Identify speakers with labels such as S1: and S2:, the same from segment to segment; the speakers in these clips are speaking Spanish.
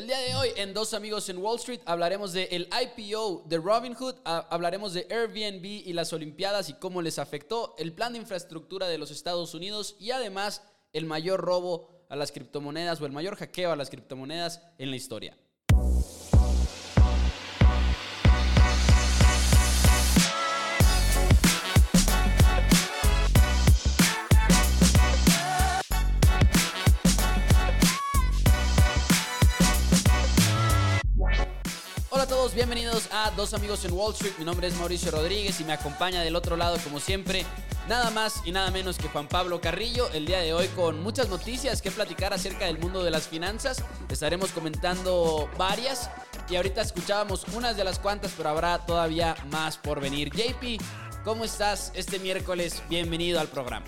S1: El día de hoy en Dos Amigos en Wall Street hablaremos del el IPO de Robinhood, hablaremos de Airbnb y las Olimpiadas y cómo les afectó el plan de infraestructura de los Estados Unidos y además el mayor robo a las criptomonedas o el mayor hackeo a las criptomonedas en la historia. Bienvenidos a Dos Amigos en Wall Street. Mi nombre es Mauricio Rodríguez y me acompaña del otro lado, como siempre, nada más y nada menos que Juan Pablo Carrillo. El día de hoy con muchas noticias que platicar acerca del mundo de las finanzas. Estaremos comentando varias y ahorita escuchábamos unas de las cuantas, pero habrá todavía más por venir. JP, ¿cómo estás este miércoles? Bienvenido al programa.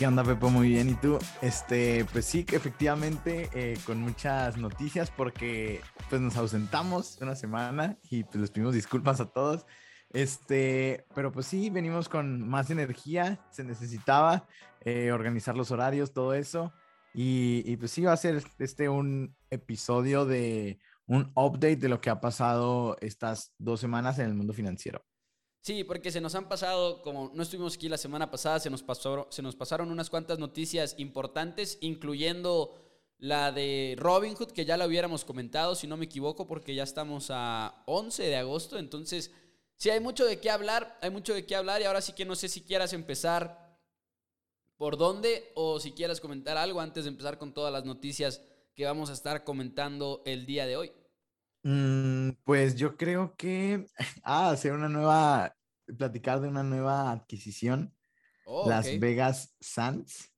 S2: ¿Qué onda, Pepo? Muy bien. ¿Y tú? Este, pues sí, efectivamente, eh, con muchas noticias porque pues nos ausentamos una semana y pues les pedimos disculpas a todos. Este, pero pues sí, venimos con más energía, se necesitaba eh, organizar los horarios, todo eso. Y, y, pues sí, va a ser este un episodio de un update de lo que ha pasado estas dos semanas en el mundo financiero.
S1: Sí, porque se nos han pasado, como no estuvimos aquí la semana pasada, se nos, pasó, se nos pasaron unas cuantas noticias importantes, incluyendo la de Robinhood, que ya la hubiéramos comentado, si no me equivoco, porque ya estamos a 11 de agosto. Entonces, sí, hay mucho de qué hablar, hay mucho de qué hablar y ahora sí que no sé si quieras empezar por dónde o si quieras comentar algo antes de empezar con todas las noticias que vamos a estar comentando el día de hoy.
S2: Mm, pues yo creo que, ah, hacer una nueva, platicar de una nueva adquisición, oh, Las Vegas Sands.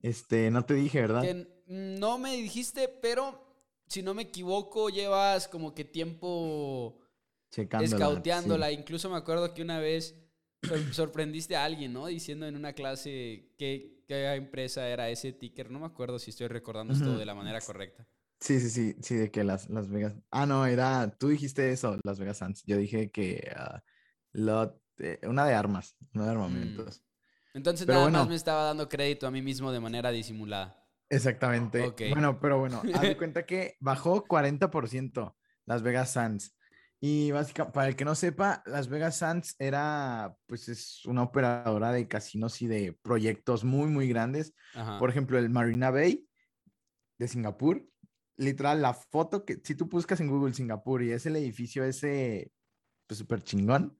S2: Este, no te dije, ¿verdad?
S1: no me dijiste, pero si no me equivoco, llevas como que tiempo escauteándola. Incluso me acuerdo que una vez sorprendiste a alguien, ¿no? Diciendo en una clase qué, qué empresa era ese ticker. No me acuerdo si estoy recordando esto de la manera correcta.
S2: Sí, sí, sí, sí, de que las, las Vegas. Ah, no, era. Tú dijiste eso, Las Vegas Sands. Yo dije que uh, una de armas, una de armamentos.
S1: Mm. Entonces nada más me estaba dando crédito a mí mismo de manera disimulada.
S2: Exactamente. Bueno, pero bueno, haz de cuenta que bajó 40% Las Vegas Sands. Y básicamente, para el que no sepa, Las Vegas Sands era, pues es una operadora de casinos y de proyectos muy, muy grandes. Por ejemplo, el Marina Bay de Singapur literal, la foto que, si tú buscas en Google Singapur y es el edificio ese, pues súper chingón,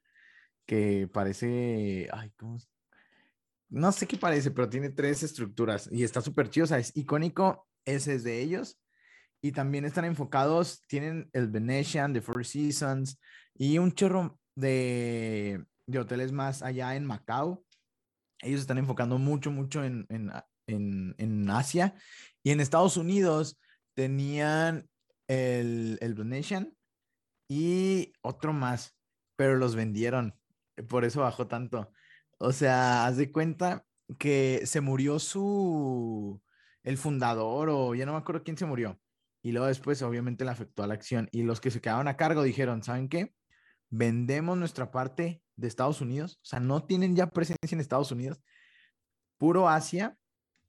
S2: que parece, ay, ¿cómo? No sé qué parece, pero tiene tres estructuras y está súper chido, o sea, es icónico, ese es de ellos. Y también están enfocados, tienen el Venetian, The Four Seasons y un chorro de, de hoteles más allá en Macao. Ellos están enfocando mucho, mucho en, en, en, en Asia y en Estados Unidos tenían el, el Donation y otro más, pero los vendieron. Por eso bajó tanto. O sea, haz de cuenta que se murió su, el fundador o ya no me acuerdo quién se murió. Y luego después obviamente le afectó a la acción. Y los que se quedaban a cargo dijeron, ¿saben qué? Vendemos nuestra parte de Estados Unidos. O sea, no tienen ya presencia en Estados Unidos. Puro Asia.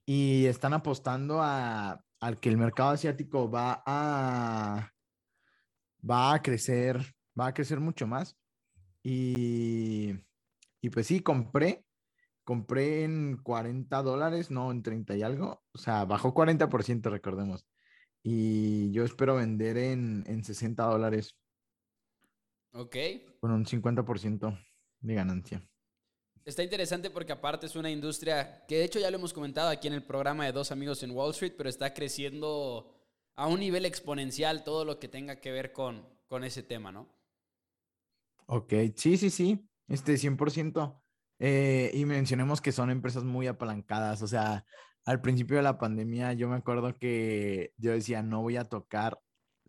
S2: Y están apostando a al que el mercado asiático va a, va a crecer, va a crecer mucho más. Y, y pues sí, compré, compré en 40 dólares, no en 30 y algo, o sea, bajó 40%, recordemos. Y yo espero vender en, en 60 dólares.
S1: Ok.
S2: Con un 50% de ganancia.
S1: Está interesante porque aparte es una industria que de hecho ya lo hemos comentado aquí en el programa de Dos Amigos en Wall Street, pero está creciendo a un nivel exponencial todo lo que tenga que ver con, con ese tema, ¿no?
S2: Ok, sí, sí, sí, este 100%. Eh, y mencionemos que son empresas muy apalancadas, o sea, al principio de la pandemia yo me acuerdo que yo decía, no voy a tocar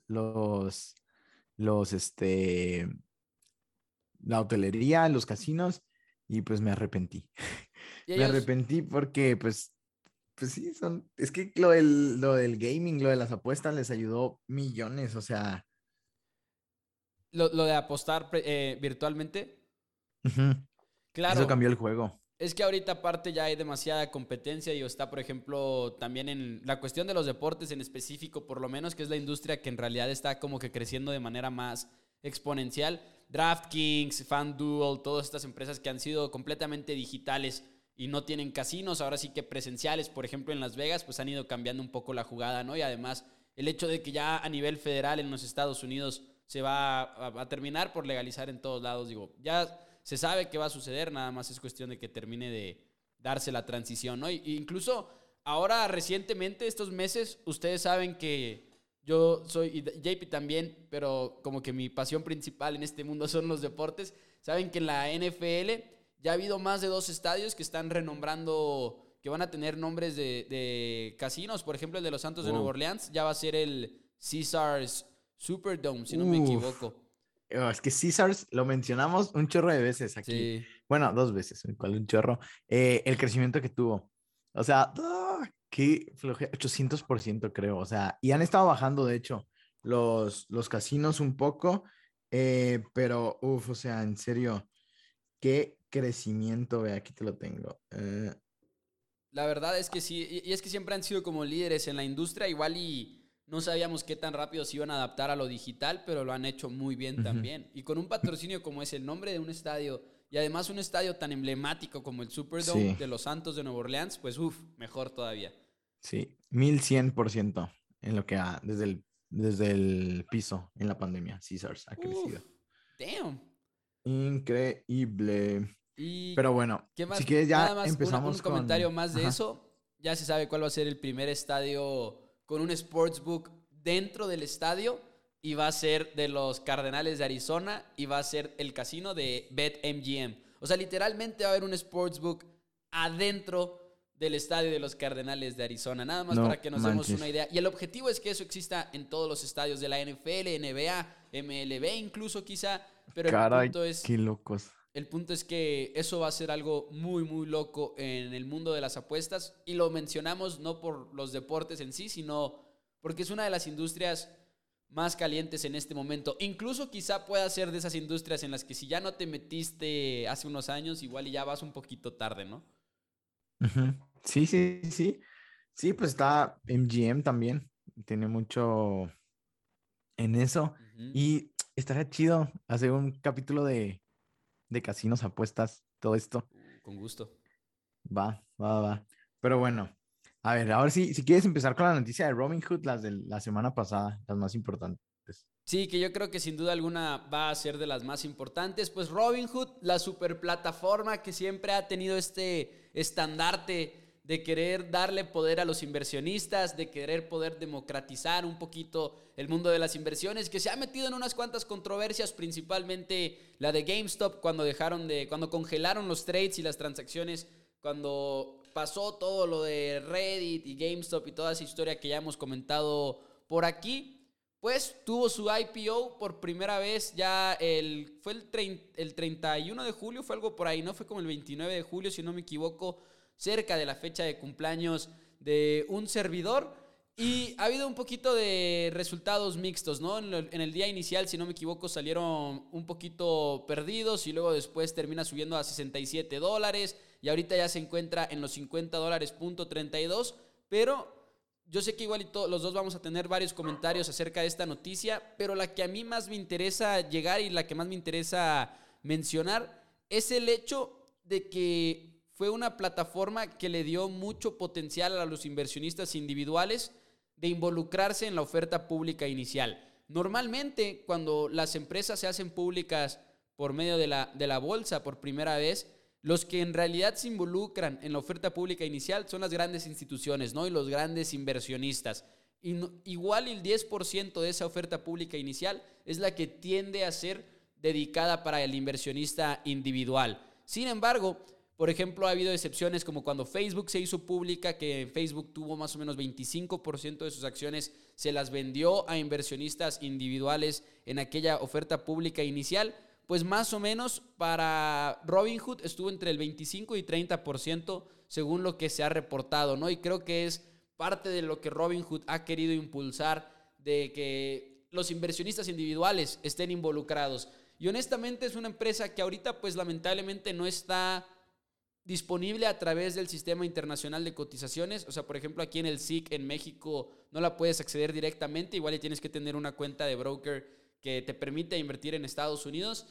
S2: los, los, este, la hotelería, los casinos, y pues me arrepentí. me arrepentí porque pues, pues sí, son, es que lo del, lo del gaming, lo de las apuestas les ayudó millones, o sea.
S1: Lo, de apostar eh, virtualmente.
S2: Claro. Eso cambió el juego.
S1: Es que ahorita aparte ya hay demasiada competencia y está, por ejemplo, también en la cuestión de los deportes en específico, por lo menos, que es la industria que en realidad está como que creciendo de manera más exponencial. DraftKings, FanDuel, todas estas empresas que han sido completamente digitales y no tienen casinos, ahora sí que presenciales, por ejemplo, en Las Vegas, pues han ido cambiando un poco la jugada, ¿no? Y además, el hecho de que ya a nivel federal en los Estados Unidos se va a, terminar por legalizar en todos lados, digo, ya se sabe que va a suceder, nada más es cuestión de que termine de darse la transición, ¿no? incluso ahora recientemente, estos meses, ustedes saben que yo soy, y JP también, pero como que mi pasión principal en este mundo son los deportes. Saben que en la NFL ya ha habido más de dos estadios que están renombrando, que van a tener nombres de, casinos. Por ejemplo, el de los Santos de Nueva Orleans ya va a ser el Caesars Superdome, si no me equivoco.
S2: Oh, es que Caesars lo mencionamos un chorro de veces aquí. Bueno, dos veces, cual un chorro. Eh, el crecimiento que tuvo. O sea, ¡ah! Qué floje, 800% creo. O sea, y han estado bajando, de hecho, los, los casinos un poco. Eh, pero, uff, o sea, en serio, qué crecimiento, ve, aquí te lo tengo. Eh.
S1: La verdad es que sí, y es que siempre han sido como líderes en la industria, igual y no sabíamos qué tan rápido se iban a adaptar a lo digital, pero lo han hecho muy bien también. Y con un patrocinio como es el nombre de un estadio, y además un estadio tan emblemático como el Superdome de los Santos de Nueva Orleans, pues uff, mejor todavía.
S2: Sí, 1100% en lo que ha, desde el, desde el piso en la pandemia, Caesars ha crecido.
S1: damn.
S2: Increíble. Pero bueno, si quieres ya empezamos
S1: un comentario más de eso. Ya se sabe cuál va a ser el primer estadio con un sportsbook dentro del estadio y va a ser de los Cardenales de Arizona y va a ser el casino de BetMGM. O sea, literalmente va a haber un sportsbook adentro del estadio de los Cardenales de Arizona. Nada más para que nos demos una idea. Y el objetivo es que eso exista en todos los estadios de la NFL, NBA, MLB incluso quizá. Pero el punto es...
S2: Qué locos.
S1: El punto es que eso va a ser algo muy, muy loco en el mundo de las apuestas y lo mencionamos no por los deportes en sí, sino porque es una de las industrias más calientes en este momento. Incluso quizá pueda ser de esas industrias en las que si ya no te metiste hace unos años, igual y ya vas un poquito tarde, ¿no?
S2: Sí, sí, sí. Sí, pues está MGM también. Tiene mucho en eso. Y estaría chido hacer un capítulo de de casinos, apuestas, todo esto.
S1: Con gusto.
S2: Va, va, va. Pero bueno, a ver, ahora sí, si quieres empezar con la noticia de Robin Hood, las de la semana pasada, las más importantes.
S1: Sí, que yo creo que sin duda alguna va a ser de las más importantes. Pues Robin Hood, la super plataforma que siempre ha tenido este estandarte de querer darle poder a los inversionistas, de querer poder democratizar un poquito el mundo de las inversiones, que se ha metido en unas cuantas controversias, principalmente la de GameStop cuando dejaron de, cuando congelaron los trades y las transacciones, cuando pasó todo lo de Reddit y GameStop y toda esa historia que ya hemos comentado por aquí. Pues tuvo su IPO por primera vez ya el, fue el, el 31 de julio, fue algo por ahí, no fue como el 29 de julio, si no me equivoco, cerca de la fecha de cumpleaños de un servidor. Y ha habido un poquito de resultados mixtos, ¿no? En, el día inicial, si no me equivoco, salieron un poquito perdidos y luego después termina subiendo a 67 dólares y ahorita ya se encuentra en los 50 dólares punto 32, pero yo sé que igual los dos vamos a tener varios comentarios acerca de esta noticia, pero la que a mí más me interesa llegar y la que más me interesa mencionar es el hecho de que fue una plataforma que le dio mucho potencial a los inversionistas individuales de involucrarse en la oferta pública inicial. Normalmente, cuando las empresas se hacen públicas por medio de la, de la bolsa por primera vez, los que en realidad se involucran en la oferta pública inicial son las grandes instituciones, ¿no? Y los grandes inversionistas. Y igual el 10% de esa oferta pública inicial es la que tiende a ser dedicada para el inversionista individual. Sin embargo, por ejemplo, ha habido excepciones como cuando Facebook se hizo pública, que Facebook tuvo más o menos 25% de sus acciones, se las vendió a inversionistas individuales en aquella oferta pública inicial. Pues más o menos para Robinhood estuvo entre el 25 y 30% según lo que se ha reportado, ¿no? Y creo que es parte de lo que Robinhood ha querido impulsar, de que los inversionistas individuales estén involucrados. Y honestamente es una empresa que ahorita pues lamentablemente no está disponible a través del sistema internacional de cotizaciones. O sea, por ejemplo, aquí en el SIC en México no la puedes acceder directamente, igual tienes que tener una cuenta de broker que te permite invertir en Estados Unidos.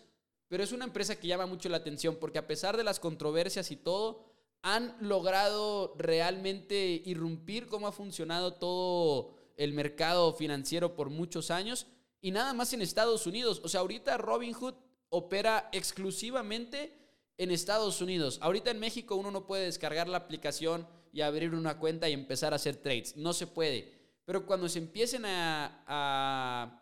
S1: Pero es una empresa que llama mucho la atención porque a pesar de las controversias y todo, han logrado realmente irrumpir cómo ha funcionado todo el mercado financiero por muchos años y nada más en Estados Unidos. O sea, ahorita Robinhood opera exclusivamente en Estados Unidos. Ahorita en México uno no puede descargar la aplicación y abrir una cuenta y empezar a hacer trades. No se puede. Pero cuando se empiecen a,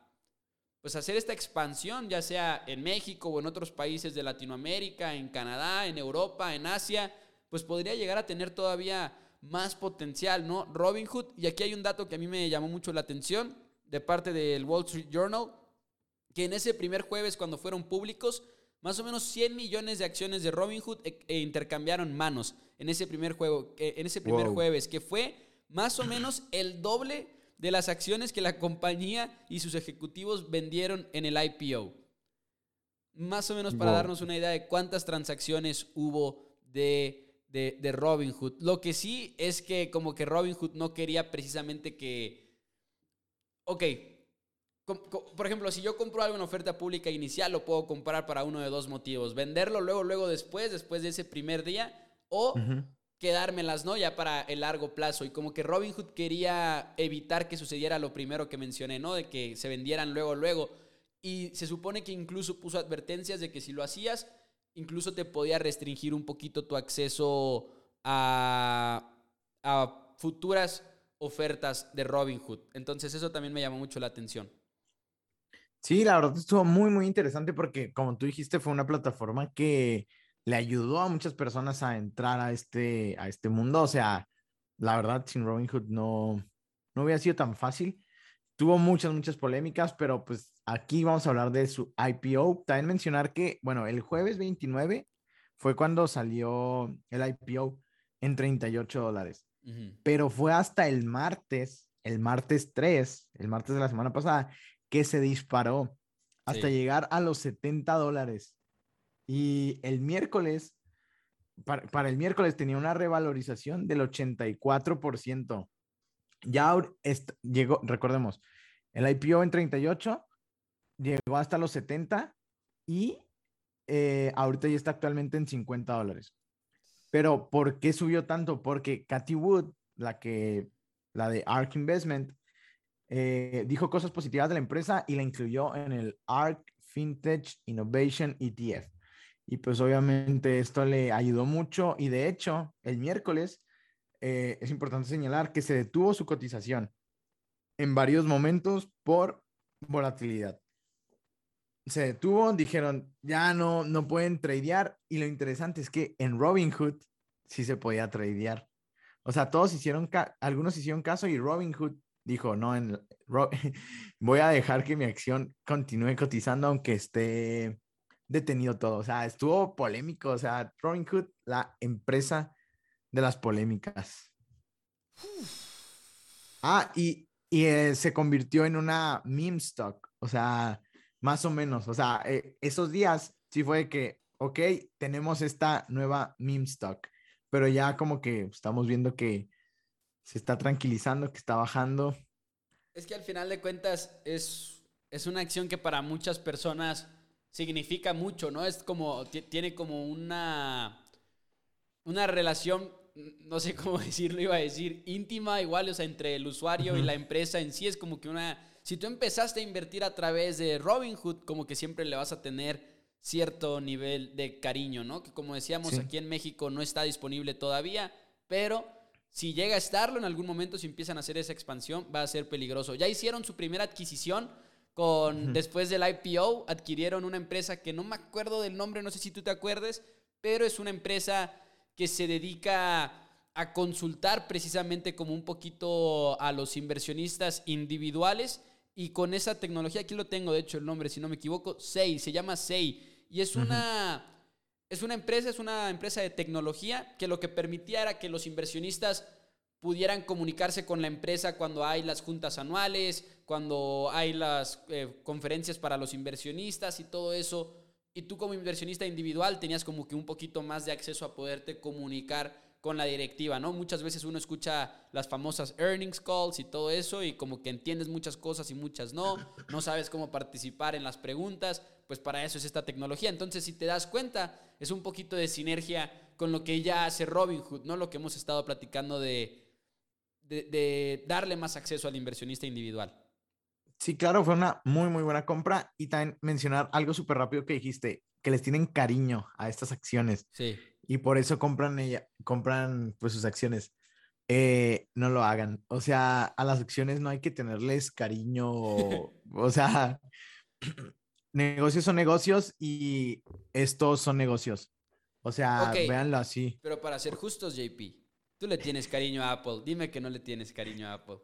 S1: pues hacer esta expansión, ya sea en México o en otros países de Latinoamérica, en Canadá, en Europa, en Asia, pues podría llegar a tener todavía más potencial, ¿no? Robinhood, y aquí hay un dato que a mí me llamó mucho la atención de parte del Wall Street Journal, que en ese primer jueves cuando fueron públicos, más o menos 100 millones de acciones de Robinhood e, e intercambiaron manos en ese primer juego, en ese primer jueves, que fue más o menos el doble de las acciones que la compañía y sus ejecutivos vendieron en el IPO. Más o menos para darnos una idea de cuántas transacciones hubo de, de, de Robinhood. Lo que sí es que como que Robinhood no quería precisamente que... Ok, por ejemplo, si yo compro algo en oferta pública inicial, lo puedo comprar para uno de dos motivos. Venderlo luego, luego después, después de ese primer día, o quedármelas, ¿no? Ya para el largo plazo. Y como que Robinhood quería evitar que sucediera lo primero que mencioné, ¿no? De que se vendieran luego, luego. Y se supone que incluso puso advertencias de que si lo hacías, incluso te podía restringir un poquito tu acceso a, a futuras ofertas de Robinhood. Entonces eso también me llamó mucho la atención.
S2: Sí, la verdad estuvo muy, muy interesante porque, como tú dijiste, fue una plataforma que le ayudó a muchas personas a entrar a este, a este mundo. O sea, la verdad, sin Robinhood no, no hubiera sido tan fácil. Tuvo muchas, muchas polémicas, pero pues aquí vamos a hablar de su IPO. También mencionar que, bueno, el jueves 29 fue cuando salió el IPO en 38 dólares. Pero fue hasta el martes, el martes 3, el martes de la semana pasada, que se disparó hasta llegar a los 70 dólares. Y el miércoles, para, el miércoles tenía una revalorización del 84%. Ya llegó, recordemos, el IPO en 38 llegó hasta los 70 y eh, ahorita ya está actualmente en 50 dólares. Pero ¿por qué subió tanto? Porque Cathy Wood, la que, la de ARK Investment, eh, dijo cosas positivas de la empresa y la incluyó en el ARC FinTech Innovation ETF. Y pues obviamente esto le ayudó mucho y de hecho el miércoles eh, es importante señalar que se detuvo su cotización en varios momentos por volatilidad. Se detuvo, dijeron, ya no, no pueden tradear y lo interesante es que en Robinhood sí se podía tradear. O sea, todos hicieron, algunos hicieron caso y Robinhood dijo, no, en, voy a dejar que mi acción continúe cotizando aunque esté detenido todo. O sea, estuvo polémico. O sea, Robinhood, la empresa de las polémicas. Ah, y, eh, se convirtió en una meme stock. O sea, más o menos. O sea, eh, esos días sí fue que, ok, tenemos esta nueva meme stock. Pero ya como que estamos viendo que se está tranquilizando, que está bajando.
S1: Es que al final de cuentas es, es una acción que para muchas personas significa mucho, ¿no? Es como, tiene como una, una relación, no sé cómo decirlo, iba a decir, íntima igual, o sea, entre el usuario y la empresa en sí, es como que una, si tú empezaste a invertir a través de Robinhood, como que siempre le vas a tener cierto nivel de cariño, ¿no? Que como decíamos, aquí en México no está disponible todavía, pero si llega a estarlo en algún momento, si empiezan a hacer esa expansión, va a ser peligroso. Ya hicieron su primera adquisición con después del IPO, adquirieron una empresa que no me acuerdo del nombre, no sé si tú te acuerdes, pero es una empresa que se dedica a consultar precisamente como un poquito a los inversionistas individuales y con esa tecnología, aquí lo tengo de hecho el nombre, si no me equivoco, SEI, se llama SEI y es una es una empresa, es una empresa de tecnología que lo que permitía era que los inversionistas pudieran comunicarse con la empresa cuando hay las juntas anuales, cuando hay las eh, conferencias para los inversionistas y todo eso y tú como inversionista individual tenías como que un poquito más de acceso a poderte comunicar con la directiva, ¿no? Muchas veces uno escucha las famosas earnings calls y todo eso y como que entiendes muchas cosas y muchas no, no sabes cómo participar en las preguntas, pues para eso es esta tecnología. Entonces, si te das cuenta, es un poquito de sinergia con lo que ya hace Robinhood, ¿no? Lo que hemos estado platicando de, de, darle más acceso al inversionista individual.
S2: Sí, claro, fue una muy, muy buena compra y también mencionar algo súper rápido que dijiste, que les tienen cariño a estas acciones.
S1: Sí
S2: y por eso compran, ella, compran pues sus acciones. Eh, no lo hagan. O sea, a las acciones no hay que tenerles cariño. o sea, negocios son negocios y estos son negocios. O sea, véanlo así.
S1: Pero para ser justos, JP, tú le tienes cariño a Apple. Dime que no le tienes cariño a Apple.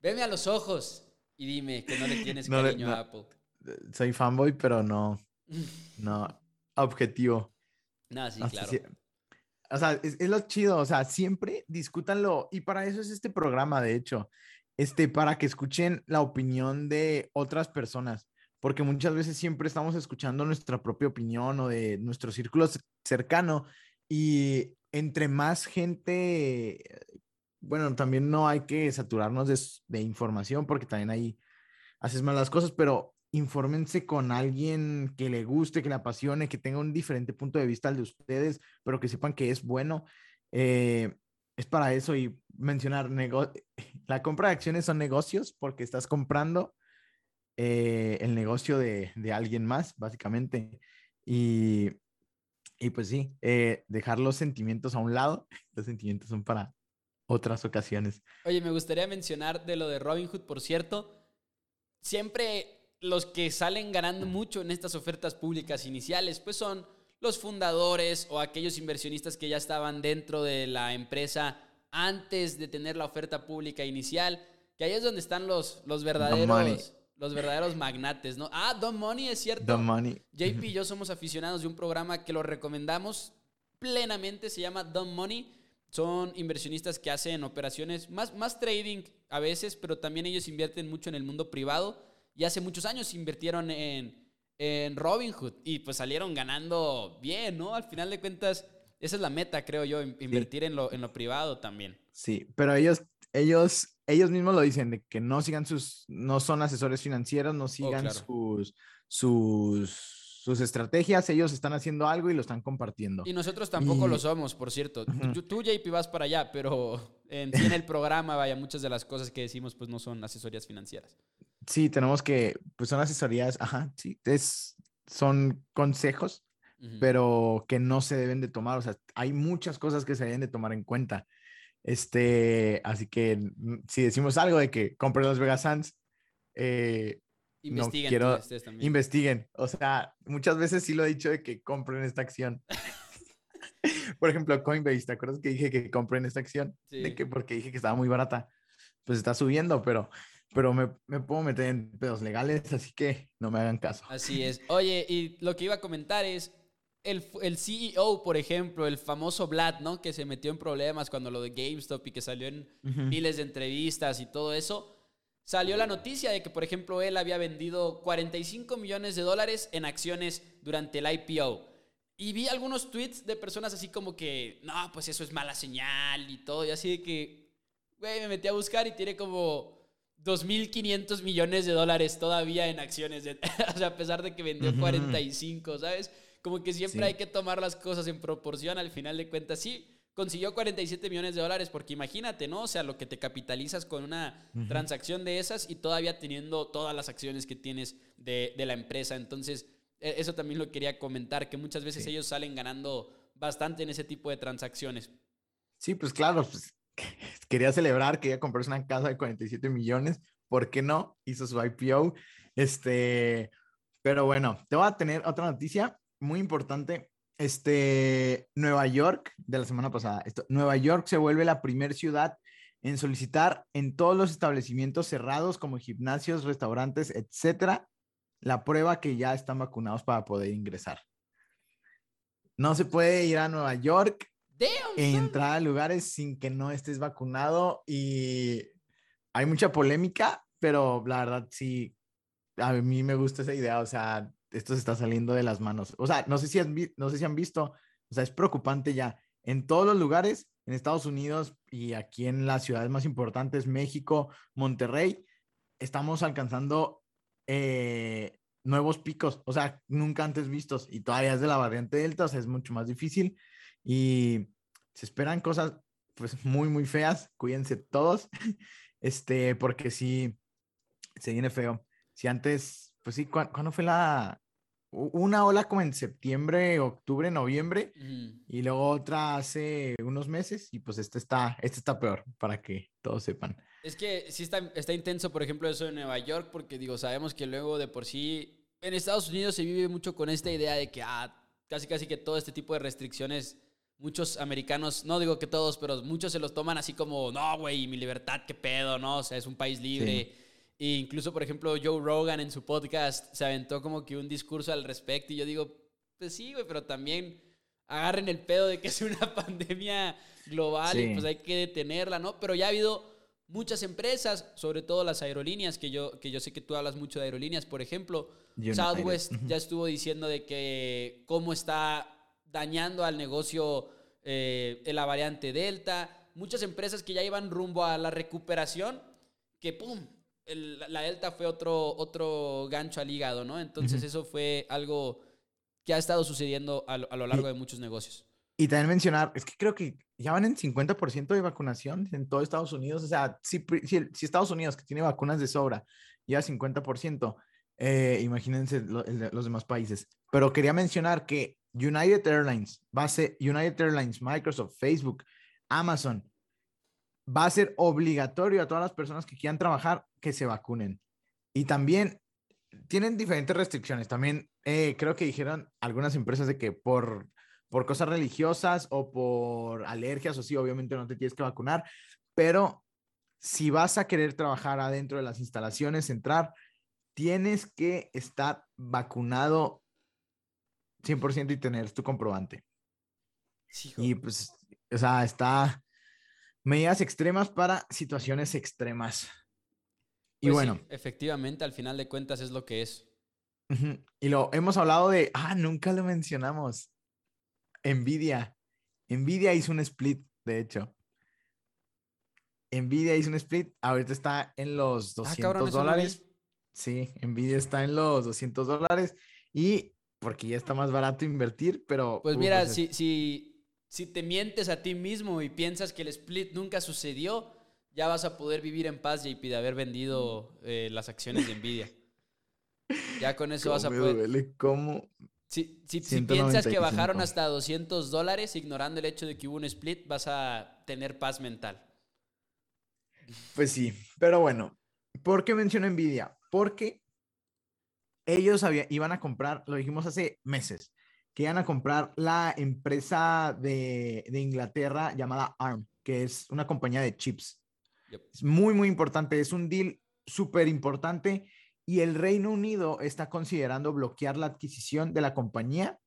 S1: Veme a los ojos y dime que no le tienes cariño a Apple.
S2: Soy fanboy, pero no. No. Objetivo.
S1: No, sí, claro.
S2: o sea, es, lo chido, o sea, siempre discútanlo. Y para eso es este programa, de hecho, este, para que escuchen la opinión de otras personas, porque muchas veces siempre estamos escuchando nuestra propia opinión o de nuestro círculo cercano y entre más gente, bueno, también no hay que saturarnos de, información porque también ahí haces malas cosas, pero infórmense con alguien que le guste, que le apasione, que tenga un diferente punto de vista al de ustedes, pero que sepan que es bueno. Eh, es para eso y mencionar, la compra de acciones son negocios porque estás comprando eh, el negocio de, alguien más, básicamente. Y, y pues sí, eh, dejar los sentimientos a un lado, los sentimientos son para otras ocasiones.
S1: Oye, me gustaría mencionar de lo de Robinhood, por cierto, siempre los que salen ganando mucho en estas ofertas públicas iniciales, pues son los fundadores o aquellos inversionistas que ya estaban dentro de la empresa antes de tener la oferta pública inicial, que ahí es donde están los, los verdaderos los verdaderos magnates, ¿no? Ah, Don Money es cierto.
S2: Don Money.
S1: JP y yo somos aficionados de un programa que lo recomendamos plenamente, se llama Don Money. Son inversionistas que hacen operaciones, más, más trading a veces, pero también ellos invierten mucho en el mundo privado y hace muchos años invirtieron en, en Robinhood y pues salieron ganando bien, ¿no? Al final de cuentas, esa es la meta, creo yo, invertir en, lo, en lo privado también.
S2: Sí, pero ellos, ellos, ellos mismos lo dicen, de que no sigan sus, no son asesores financieros, no oh, sigan sus, sus, sus estrategias, ellos están haciendo algo y lo están compartiendo.
S1: Y nosotros tampoco lo somos, por cierto. tú, JP, vas para allá, pero en, en el programa, vaya, muchas de las cosas que decimos pues no son asesorías financieras.
S2: Sí, tenemos que, pues son asesorías, ajá, sí, es, son consejos, pero que no se deben de tomar, o sea, hay muchas cosas que se deben de tomar en cuenta. Este, así que mm, si decimos algo de que compren los Vegas Sands, eh, investiguen, quiero, investiguen. O sea, muchas veces sí lo he dicho de que compren esta acción. Por ejemplo, Coinbase, ¿te acuerdas que dije que compren esta acción? De que porque dije que estaba muy barata. Pues está subiendo, pero pero me, me, puedo meter en pedos legales, así que no me hagan caso.
S1: Así es. Oye, y lo que iba a comentar es, el, el CEO, por ejemplo, el famoso Vlad, ¿no? Que se metió en problemas cuando lo de GameStop y que salió en miles de entrevistas y todo eso. Salió la noticia de que, por ejemplo, él había vendido 45 millones de dólares en acciones durante el IPO. Y vi algunos tweets de personas así como que, no, pues eso es mala señal y todo. Y así de que, güey, me metí a buscar y tiene como 2.500 millones de dólares todavía en acciones. o sea, a pesar de que vendió 45, ¿sabes? Como que siempre hay que tomar las cosas en proporción. Al final de cuentas, sí, consiguió 47 millones de dólares, porque imagínate, ¿no? O sea, lo que te capitalizas con una transacción de esas y todavía teniendo todas las acciones que tienes de, la empresa. Entonces, e, eso también lo quería comentar, que muchas veces ellos salen ganando bastante en ese tipo de transacciones.
S2: Sí, pues claro, pues quería celebrar, quería comprarse una casa de 47 millones, ¿por qué no? Hizo su IPO. Este, pero bueno, te voy a tener otra noticia muy importante. Este, Nueva York, de la semana pasada, esto, Nueva York se vuelve la primera ciudad en solicitar en todos los establecimientos cerrados como gimnasios, restaurantes, etcétera, la prueba que ya están vacunados para poder ingresar. No se puede ir a Nueva York entrar a lugares sin que no estés vacunado y hay mucha polémica, pero la verdad sí, a mí me gusta esa idea, o sea, esto se está saliendo de las manos. O sea, no sé si, no sé si han visto, o sea, es preocupante ya. En todos los lugares, en Estados Unidos y aquí en las ciudades más importantes, México, Monterrey, estamos alcanzando eh, nuevos picos, o sea, nunca antes vistos y todavía es de la variante Delta, o sea, es mucho más difícil y se esperan cosas pues muy, muy feas, cuídense todos, este, porque sí, se viene feo. Si antes, pues sí, ¿cuándo fue la, una ola como en septiembre, octubre, noviembre, y luego otra hace unos meses, y pues este está, este está peor, para que todos sepan.
S1: Es que sí está, está intenso, por ejemplo, eso en Nueva York, porque digo, sabemos que luego de por sí, en Estados Unidos se vive mucho con esta idea de que, ah, casi casi que todo este tipo de restricciones, muchos americanos, no digo que todos, pero muchos se los toman así como, no, güey, mi libertad, qué pedo, ¿no? O sea, es un país libre. E incluso, por ejemplo, Joe Rogan en su podcast se aventó como que un discurso al respecto y yo digo, pues sí, güey, pero también agarren el pedo de que es una pandemia global y pues hay que detenerla, ¿no? Pero ya ha habido muchas empresas, sobre todo las aerolíneas, que yo, que yo sé que tú hablas mucho de aerolíneas, por ejemplo, Southwest ya estuvo diciendo de que cómo está dañando al negocio eh, la variante Delta, muchas empresas que ya iban rumbo a la recuperación, que ¡pum! La Delta fue otro, otro gancho al hígado, ¿no? Entonces eso fue algo que ha estado sucediendo a lo, largo de muchos negocios.
S2: Y también mencionar, es que creo que ya van en 50% de vacunación en todo Estados Unidos. O sea, si, si, Estados Unidos, que tiene vacunas de sobra, ya 50%, eh, imagínense los demás países. Pero quería mencionar que United Airlines, base United Airlines, Microsoft, Facebook, Amazon, va a ser obligatorio a todas las personas que quieran trabajar que se vacunen. Y también tienen diferentes restricciones. También eh, creo que dijeron algunas empresas de que por, por cosas religiosas o por alergias o sí, obviamente no te tienes que vacunar, pero si vas a querer trabajar adentro de las instalaciones, entrar, tienes que estar vacunado 100% y tener tu comprobante. y pues, o sea, está medidas extremas para situaciones extremas.
S1: y pues bueno. efectivamente, al final de cuentas es lo que es.
S2: Y lo hemos hablado de, ah, nunca lo mencionamos. Nvidia. Nvidia hizo un split, de hecho. Nvidia hizo un split, ahorita está en los 200 ah, dólares. Sí, Nvidia está en los 200 dólares y porque ya está más barato invertir, pero...
S1: Pues mira, pues si, si, si te mientes a ti mismo y piensas que el split nunca sucedió, ya vas a poder vivir en paz, JP, de haber vendido eh, las acciones de Nvidia. Ya con eso vas a poder...
S2: Duele? ¿Cómo?
S1: Si, si, si, piensas que bajaron hasta 200 dólares, ignorando el hecho de que hubo un split, vas a tener paz mental.
S2: Pues sí, pero bueno, ¿por qué menciono Nvidia? Porque ellos iban a comprar, lo dijimos hace meses, que iban a comprar la empresa de, Inglaterra llamada ARM, que es una compañía de chips. Es muy, muy importante, es un deal súper importante y el Reino Unido está considerando bloquear la adquisición de la compañía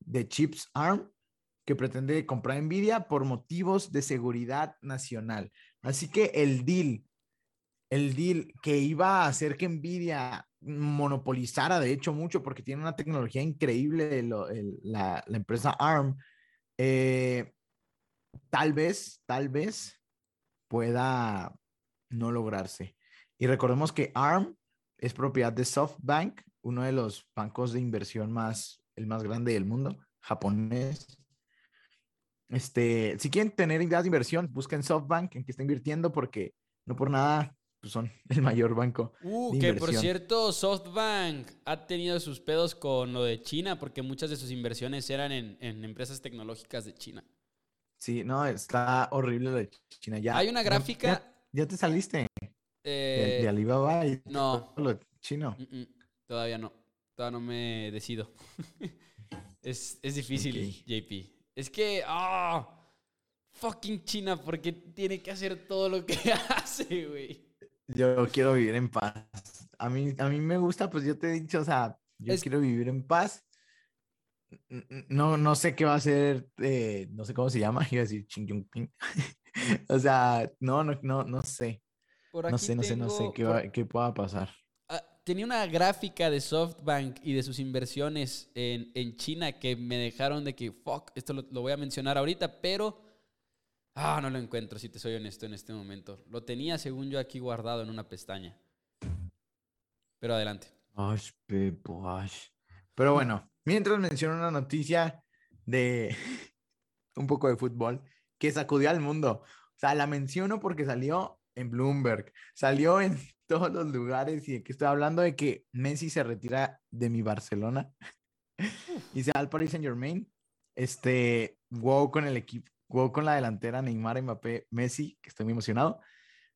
S2: de chips ARM que pretende comprar Nvidia por motivos de seguridad nacional. Así que el deal, el deal que iba a hacer que Nvidia monopolizara, de hecho, mucho, porque tiene una tecnología increíble la, empresa ARM, eh, tal vez, tal vez pueda no lograrse. Y recordemos que ARM es propiedad de SoftBank, uno de los bancos de inversión más, el más grande del mundo, japonés. Este, si quieren tener ideas de inversión, busquen SoftBank en que está invirtiendo porque no por nada pues son el mayor banco.
S1: Uh, que por cierto, SoftBank ha tenido sus pedos con lo de China porque muchas de sus inversiones eran en, empresas tecnológicas de China.
S2: Sí, no, está horrible lo de China. Ya,
S1: Hay una gráfica.
S2: Ya, te saliste de, eh, Alibaba y
S1: no.
S2: lo chino.
S1: todavía no. Todavía no me decido. es, difícil, JP. Es que. ¡Ah! fucking China, porque tiene que hacer todo lo que hace, güey.
S2: Yo quiero vivir en paz. A mí, a mí me gusta, pues yo te he dicho, o sea, yo quiero vivir en paz. No, no sé qué va a ser, eh, no sé cómo se llama, iba a decir Ching o sea, no, no, no, no sé. no sé, no sé, no sé qué, qué pueda pasar.
S1: Ah, tenía una gráfica de SoftBank y de sus inversiones en, China que me dejaron de que, fuck, esto lo, voy a mencionar ahorita, pero... Ah, no lo encuentro, si te soy honesto en este momento. Lo tenía, según yo, aquí guardado en una pestaña. Pero adelante.
S2: Pero bueno, mientras menciono una noticia de un poco de fútbol que sacudió al mundo. O sea, la menciono porque salió en Bloomberg, salió en todos los lugares y que estoy hablando de que Messi se retira de mi Barcelona y se va al Paris Saint Germain. Este, wow con el equipo, wow con la delantera Neymar, Mbappé, Messi, que estoy muy emocionado.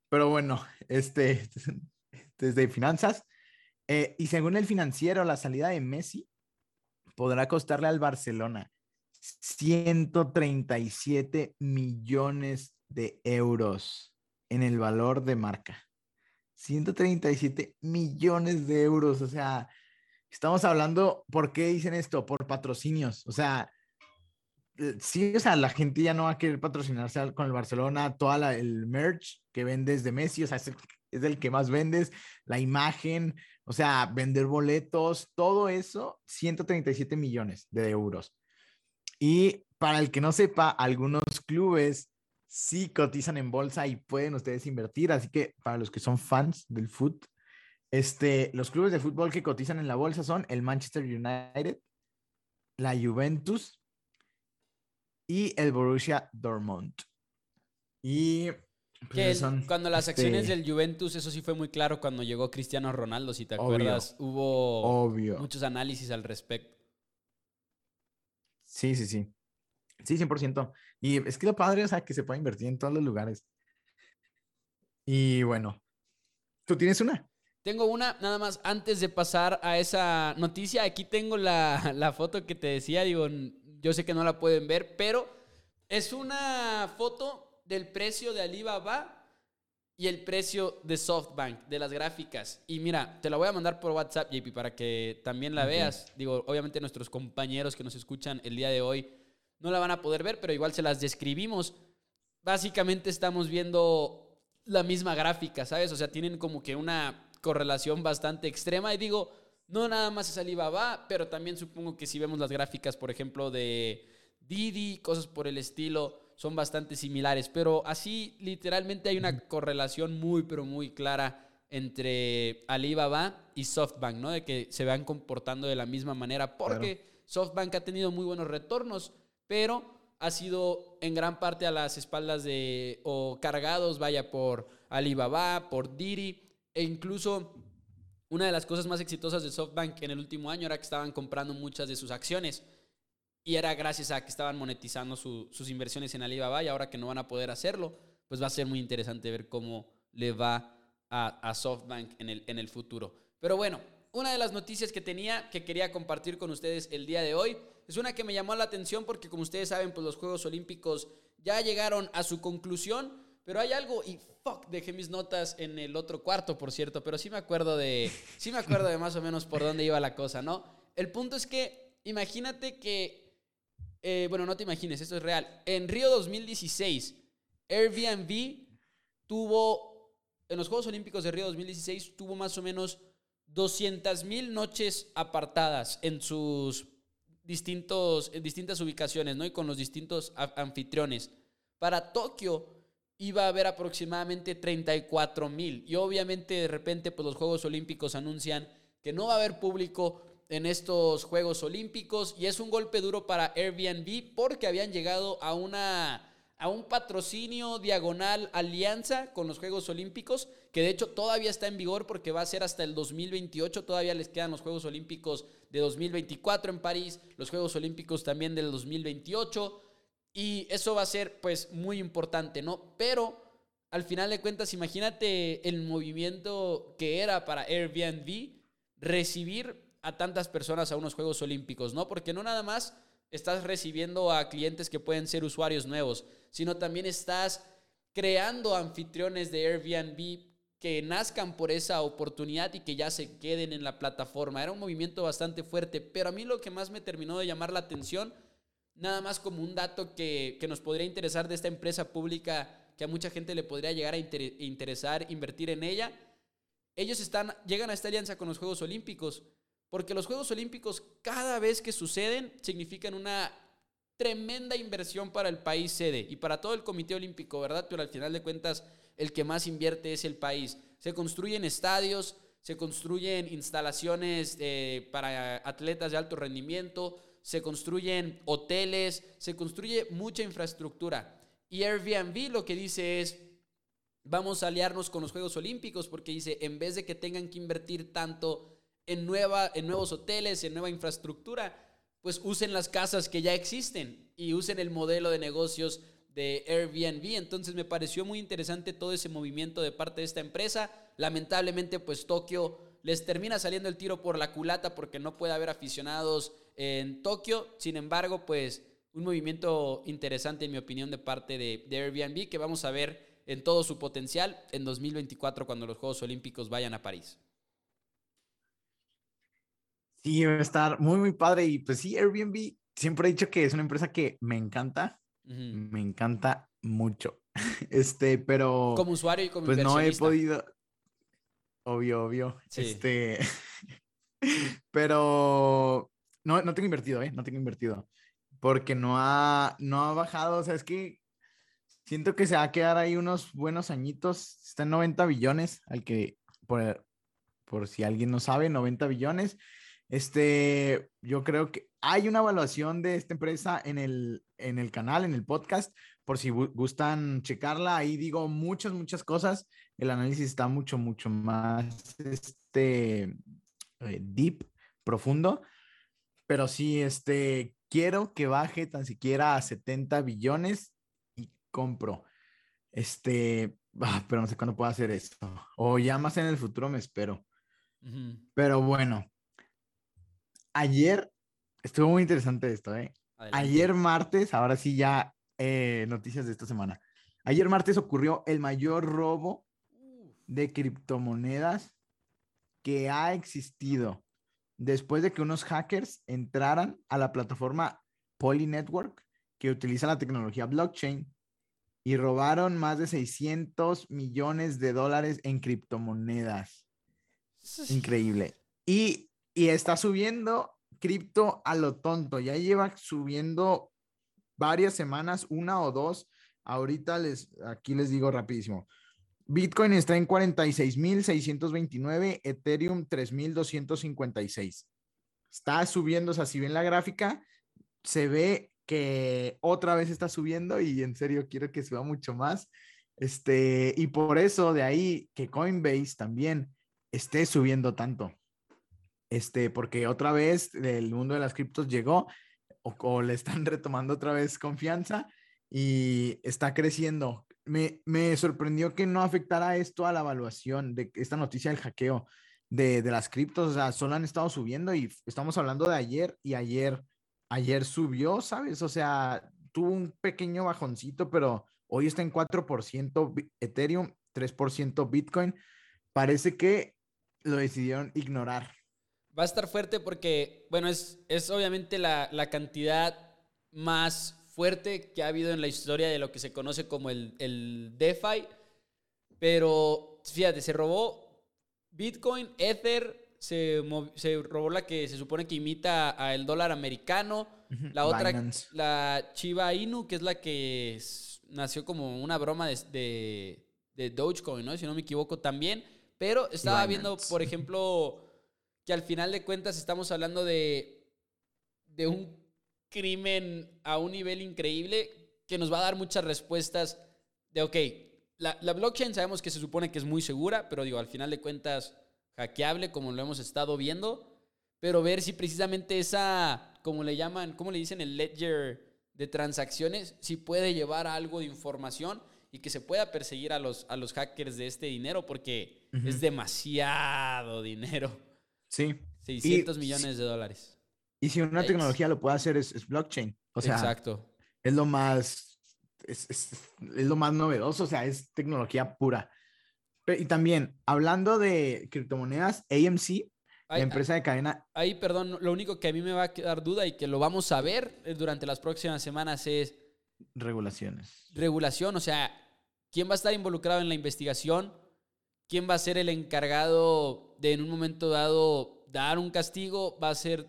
S2: Pero bueno, este, desde finanzas. Eh, y según el financiero, la salida de Messi podrá costarle al Barcelona 137 millones de euros en el valor de marca. 137 millones de euros. O sea, estamos hablando, ¿por qué dicen esto? Por patrocinios. O sea, sí, o sea, la gente ya no va a querer patrocinarse con el Barcelona, toda la, el merch que vendes de Messi, o sea, es el, es el que más vendes, la imagen, o sea, vender boletos, todo eso, 137 millones de euros. Y para el que no sepa, algunos clubes sí cotizan en bolsa y pueden ustedes invertir. Así que para los que son fans del fútbol, este, los clubes de fútbol que cotizan en la bolsa son el Manchester United, la Juventus y el Borussia Dortmund. Y
S1: pues, cuando las acciones este del Juventus, eso sí fue muy claro cuando llegó Cristiano Ronaldo, si te acuerdas, hubo muchos análisis al respecto.
S2: Sí, sí, sí. Sí, 100%. Y es que lo padre, o sea, que se puede invertir en todos los lugares. Y bueno, ¿tú tienes una?
S1: Tengo una, nada más, antes de pasar a esa noticia, aquí tengo la, la foto que te decía, digo, yo sé que no la pueden ver, pero es una foto del precio de Alibaba y el precio de SoftBank, de las gráficas. Y mira, te la voy a mandar por WhatsApp, JP, para que también la veas. Digo, obviamente nuestros compañeros que nos escuchan el día de hoy no la van a poder ver, pero igual se las describimos. Básicamente estamos viendo la misma gráfica, ¿sabes? O sea, tienen como que una correlación bastante extrema. Y digo, no nada más es Alibaba, pero también supongo que si vemos las gráficas, por ejemplo, de Didi, cosas por el estilo, son bastante similares, pero así literalmente hay una correlación muy, pero muy clara entre Alibaba y SoftBank, ¿no? De que se van comportando de la misma manera, porque SoftBank ha tenido muy buenos retornos, pero ha sido en gran parte a las espaldas de, o cargados, vaya, por Alibaba, por Didi, e incluso una de las cosas más exitosas de SoftBank en el último año era que estaban comprando muchas de sus acciones y era gracias a que estaban monetizando sus inversiones en Alibaba y ahora que no van a poder hacerlo, pues va a ser muy interesante ver cómo le va a, SoftBank en el, en el futuro. Pero bueno, una de las noticias que tenía que quería compartir con ustedes el día de hoy es una que me llamó la atención porque como ustedes saben, pues los Juegos Olímpicos ya llegaron a su conclusión, pero hay algo y fuck, dejé mis notas en el otro cuarto, por cierto, pero sí me acuerdo de sí me acuerdo de más o menos por dónde iba la cosa, ¿no? El punto es que imagínate que eh, bueno, no te imagines, esto es real. En Río 2016, Airbnb tuvo, en los Juegos Olímpicos de Río 2016, tuvo más o menos 200 mil noches apartadas en sus distintos, en distintas ubicaciones, ¿no? Y con los distintos anfitriones. Para Tokio iba a haber aproximadamente 34 mil. Y obviamente de repente, pues los Juegos Olímpicos anuncian que no va a haber público en estos Juegos Olímpicos. Y es un golpe duro para Airbnb porque habían llegado a una a un patrocinio diagonal alianza con los Juegos Olímpicos, que de hecho todavía está en vigor porque va a ser hasta el 2028, todavía les quedan los Juegos Olímpicos de 2024 en París, los Juegos Olímpicos también del 2028 y eso va a ser pues muy importante, ¿no? Pero al final de cuentas, imagínate el movimiento que era para Airbnb recibir a tantas personas a unos Juegos Olímpicos, ¿no? Porque no nada más estás recibiendo a clientes que pueden ser usuarios nuevos, sino también estás creando anfitriones de Airbnb que nazcan por esa oportunidad y que ya se queden en la plataforma. Era un movimiento bastante fuerte, pero a mí lo que más me terminó de llamar la atención, nada más como un dato que, nos podría interesar de esta empresa pública, que a mucha gente le podría llegar a interesar invertir en ella, ellos están, llegan a esta alianza con los Juegos Olímpicos, porque los Juegos Olímpicos cada vez que suceden significan una tremenda inversión para el país sede y para todo el Comité Olímpico, ¿verdad? Pero al final de cuentas, el que más invierte es el país. Se construyen estadios, se construyen instalaciones eh, para atletas de alto rendimiento, se construyen hoteles, se construye mucha infraestructura. Y Airbnb lo que dice es, vamos a aliarnos con los Juegos Olímpicos porque dice, en vez de que tengan que invertir tanto en, nueva, en nuevos hoteles, en nueva infraestructura, pues usen las casas que ya existen y usen el modelo de negocios de Airbnb. Entonces me pareció muy interesante todo ese movimiento de parte de esta empresa. Lamentablemente, pues Tokio les termina saliendo el tiro por la culata porque no puede haber aficionados en Tokio. Sin embargo, pues un movimiento interesante en mi opinión de parte de, de Airbnb que vamos a ver en todo su potencial en 2024 cuando los Juegos Olímpicos vayan a París.
S2: Sí, va a estar muy, muy padre. Y pues sí, Airbnb siempre he dicho que es una empresa que me encanta. Me encanta mucho. Este, pero.
S1: Como usuario y como
S2: Pues no he podido. Obvio, obvio. Este. pero. No, no tengo invertido, ¿eh? No tengo invertido. Porque no ha, no ha bajado. O sea, es que siento que se va a quedar ahí unos buenos añitos. Está en 90 billones, al que, por, por si alguien no sabe, 90 billones. Este, yo creo que hay una evaluación de esta empresa en el, en el canal, en el podcast, por si gustan checarla. Ahí digo muchas, muchas cosas. El análisis está mucho, mucho más este, eh, deep, profundo. Pero sí, este, quiero que baje tan siquiera a 70 billones y compro. Este, ah, pero no sé cuándo puedo hacer esto. O ya más en el futuro me espero. Pero bueno, ayer, estuvo muy interesante esto, ¿eh? Ayer martes, ahora sí ya eh, noticias de esta semana. Ayer martes ocurrió el mayor robo de criptomonedas que ha existido después de que unos hackers entraran a la plataforma Poly Network que utiliza la tecnología blockchain y robaron más de 600 millones de dólares en criptomonedas. Increíble. Y y está subiendo cripto a lo tonto. Ya lleva subiendo varias semanas, una o dos. Ahorita les, aquí les digo rapidísimo. Bitcoin está en 46.629, Ethereum 3.256. Está subiendo, o sea, si ven la gráfica, se ve que otra vez está subiendo y en serio quiero que suba mucho más. Este, y por eso de ahí que Coinbase también esté subiendo tanto este, porque otra vez el mundo de las criptos llegó o, le están retomando otra vez confianza y está creciendo. Me, sorprendió que no afectara esto a la evaluación de esta noticia del hackeo de, de, las criptos. O sea, solo han estado subiendo y estamos hablando de ayer y ayer, ayer subió, ¿sabes? O sea, tuvo un pequeño bajoncito, pero hoy está en 4% Ethereum, 3% Bitcoin. Parece que lo decidieron ignorar.
S1: Va a estar fuerte porque, bueno, es, es obviamente la, la, cantidad más fuerte que ha habido en la historia de lo que se conoce como el, el DeFi. Pero fíjate, se robó Bitcoin, Ether, se, se, robó la que se supone que imita al dólar americano. La otra, la Chiba Inu, que es la que nació como una broma de, de, de, Dogecoin, ¿no? Si no me equivoco también. Pero estaba viendo, por ejemplo que al final de cuentas estamos hablando de, de un crimen a un nivel increíble que nos va a dar muchas respuestas de, ok, la, la, blockchain sabemos que se supone que es muy segura, pero digo, al final de cuentas, hackeable como lo hemos estado viendo, pero ver si precisamente esa, como le llaman, ¿cómo le dicen? El ledger de transacciones, si puede llevar algo de información y que se pueda perseguir a los, a los hackers de este dinero, porque es demasiado dinero.
S2: Sí.
S1: 600 millones de dólares.
S2: Y si una tecnología lo puede hacer es, blockchain. O sea, Exacto. es lo más, es, es, lo más novedoso, o sea, es tecnología pura. y también, hablando de criptomonedas, AMC, la empresa de cadena.
S1: Ahí, perdón, lo único que a mí me va a quedar duda y que lo vamos a ver eh, durante las próximas semanas es...
S2: Regulaciones.
S1: Regulación, o sea, ¿quién va a estar involucrado en la investigación? quién va a ser el encargado de en un momento dado dar un castigo, va a ser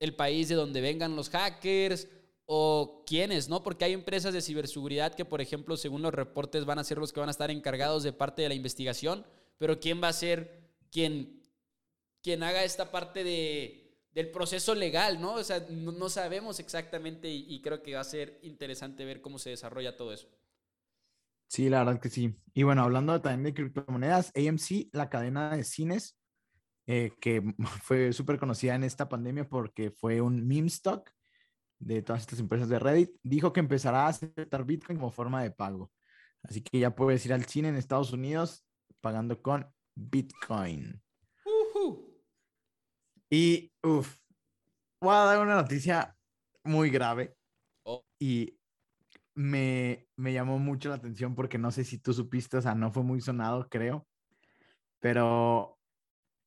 S1: el país de donde vengan los hackers o quiénes, ¿no? Porque hay empresas de ciberseguridad que, por ejemplo, según los reportes, van a ser los que van a estar encargados de parte de la investigación, pero ¿quién va a ser quien, haga esta parte de, del proceso legal, ¿no? O sea, no, sabemos exactamente y, y, creo que va a ser interesante ver cómo se desarrolla todo eso.
S2: Sí, la verdad que sí. Y bueno, hablando también de criptomonedas, AMC, la cadena de cines, eh, que fue súper conocida en esta pandemia porque fue un meme stock de todas estas empresas de Reddit, dijo que empezará a aceptar Bitcoin como forma de pago. Así que ya puedes ir al cine en Estados Unidos pagando con Bitcoin. Y, uff, voy a dar una noticia muy grave. Oh. Y me, me llamó mucho la atención porque no sé si tú supiste, o sea, no fue muy sonado, creo. Pero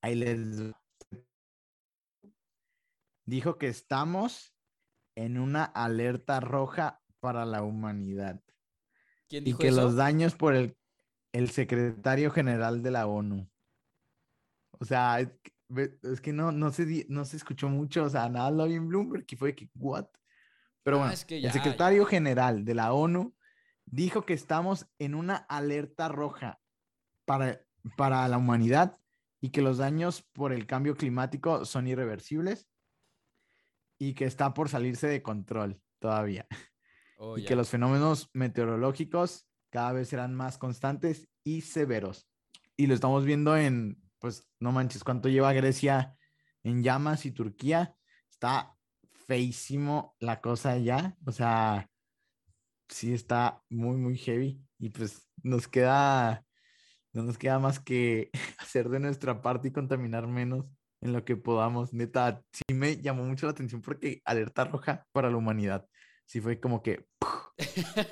S2: ahí les dijo que estamos en una alerta roja para la humanidad. ¿Quién dijo y que los daños por el, el secretario general de la ONU. O sea, es, que no, no, se, no se escuchó mucho, o sea, nada lo vi en Bloomberg, que fue que, what? Pero ah, bueno, el secretario general de la ONU dijo que estamos en una alerta roja para, para la humanidad y que los daños por el cambio climático son irreversibles y que está por salirse de control todavía. Oh, y que los fenómenos meteorológicos cada vez serán más constantes y severos. Y lo estamos viendo en, pues, no manches, cuánto lleva Grecia en llamas y Turquía. Está feísimo la cosa ya. O sea, sí está muy, muy heavy. Y pues nos queda, no nos queda más que hacer de nuestra parte y contaminar menos en lo que podamos. Neta, sí me llamó mucho la atención porque alerta roja para la humanidad. Sí fue como que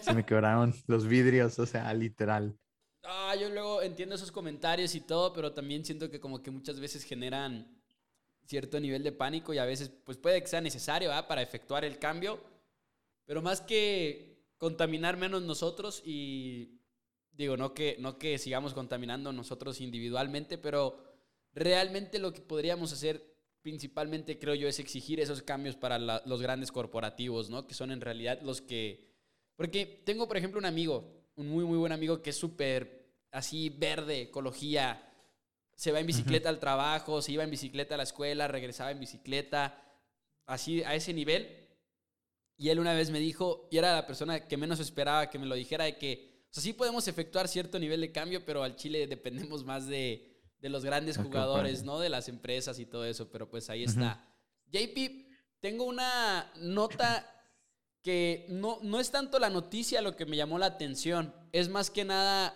S2: se me quebraron los vidrios, o sea, literal.
S1: Ah, yo luego entiendo esos comentarios y todo, pero también siento que como que muchas veces generan cierto nivel de pánico y a veces pues puede que sea necesario para efectuar el cambio, pero más que contaminar menos nosotros y digo, no que, no que sigamos contaminando nosotros individualmente, pero realmente lo que podríamos hacer principalmente creo yo es exigir esos cambios para los grandes corporativos, ¿no? Que son en realidad los que... Porque tengo, por ejemplo, un amigo, un muy, muy buen amigo que es súper así verde, ecología, se va en bicicleta al trabajo, se iba en bicicleta a la escuela, regresaba en bicicleta, así a ese nivel. Y él una vez me dijo, y era la persona que menos esperaba que me lo dijera, de que, sea, sí podemos efectuar cierto nivel de cambio, pero al Chile dependemos más de, de los grandes jugadores, ¿no? De las empresas y todo eso, pero pues ahí está. JP, tengo una nota que no, no es tanto la noticia lo que me llamó la atención, es más que nada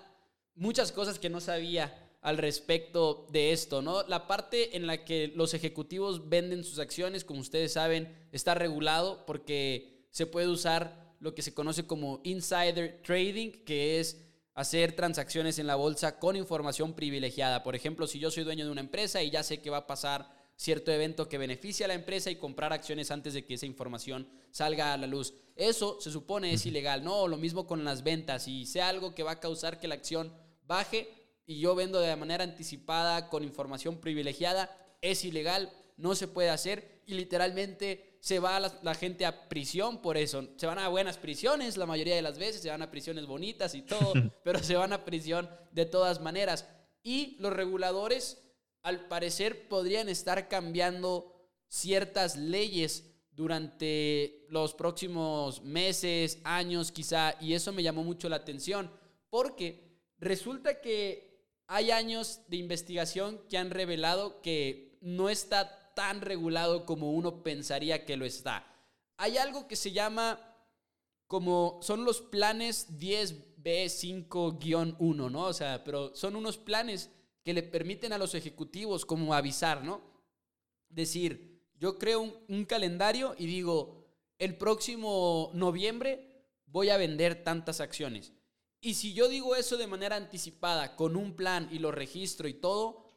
S1: muchas cosas que no sabía al respecto de esto, ¿no? La parte en la que los ejecutivos venden sus acciones, como ustedes saben, está regulado porque se puede usar lo que se conoce como insider trading, que es hacer transacciones en la bolsa con información privilegiada. Por ejemplo, si yo soy dueño de una empresa y ya sé que va a pasar cierto evento que beneficia a la empresa y comprar acciones antes de que esa información salga a la luz. Eso se supone es ilegal, ¿no? Lo mismo con las ventas. y sea algo que va a causar que la acción baje, y yo vendo de manera anticipada con información privilegiada, es ilegal, no se puede hacer y literalmente se va la, gente a prisión por eso. Se van a buenas prisiones la mayoría de las veces, se van a prisiones bonitas y todo, pero se van a prisión de todas maneras. Y los reguladores, al parecer, podrían estar cambiando ciertas leyes durante los próximos meses, años quizá, y eso me llamó mucho la atención, porque resulta que hay años de investigación que han revelado que no está tan regulado como uno pensaría que lo está. Hay algo que se llama como son los planes 10B5-1, ¿no? O sea, pero son unos planes que le permiten a los ejecutivos como avisar, ¿no? Decir, yo creo un, un calendario y digo, el próximo noviembre voy a vender tantas acciones. Y si yo digo eso de manera anticipada, con un plan y lo registro y todo,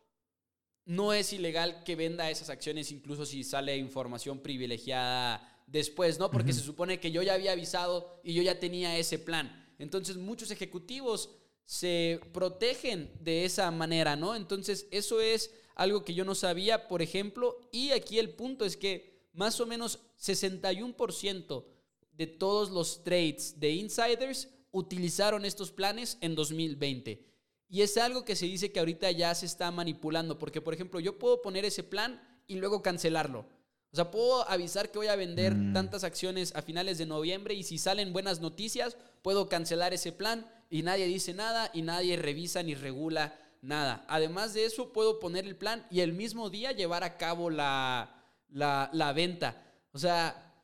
S1: no es ilegal que venda esas acciones incluso si sale información privilegiada después, ¿no? Porque se supone que yo ya había avisado y yo ya tenía ese plan. Entonces muchos ejecutivos se protegen de esa manera, ¿no? Entonces, eso es algo que yo no sabía, por ejemplo, y aquí el punto es que más o menos 61% de todos los trades de insiders utilizaron estos planes en 2020. Y es algo que se dice que ahorita ya se está manipulando, porque por ejemplo yo puedo poner ese plan y luego cancelarlo. O sea, puedo avisar que voy a vender mm. tantas acciones a finales de noviembre y si salen buenas noticias, puedo cancelar ese plan y nadie dice nada y nadie revisa ni regula nada. Además de eso, puedo poner el plan y el mismo día llevar a cabo la, la, venta. O sea,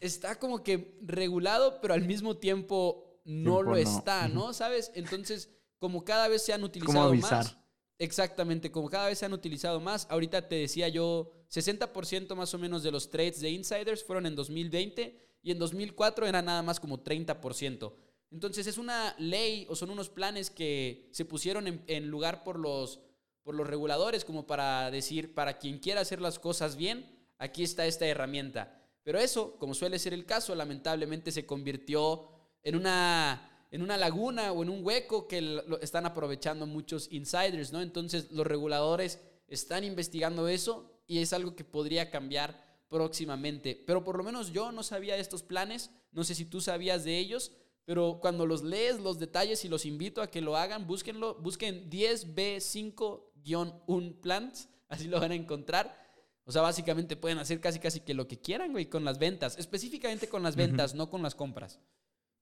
S1: está como que regulado, pero al mismo tiempo no lo está, ¿no? ¿Sabes? Entonces, como cada vez se han utilizado más. Exactamente, como cada vez se han utilizado más. Ahorita te decía yo, 60% más o menos de los trades de insiders fueron en 2020 y en 2004 era nada más como 30%. Entonces es una ley o son unos planes que se pusieron en, lugar por los, por los reguladores como para decir, para quien quiera hacer las cosas bien, aquí está esta herramienta. Pero eso, como suele ser el caso, lamentablemente se convirtió en una, en una laguna o en un hueco que lo están aprovechando muchos insiders, ¿no? Entonces los reguladores están investigando eso y es algo que podría cambiar próximamente. Pero por lo menos yo no sabía de estos planes, no sé si tú sabías de ellos, pero cuando los lees, los detalles y los invito a que lo hagan, búsquenlo, busquen 10B5-1 plans, así lo van a encontrar. O sea, básicamente pueden hacer casi casi que lo que quieran, güey, con las ventas, específicamente con las ventas, no con las compras.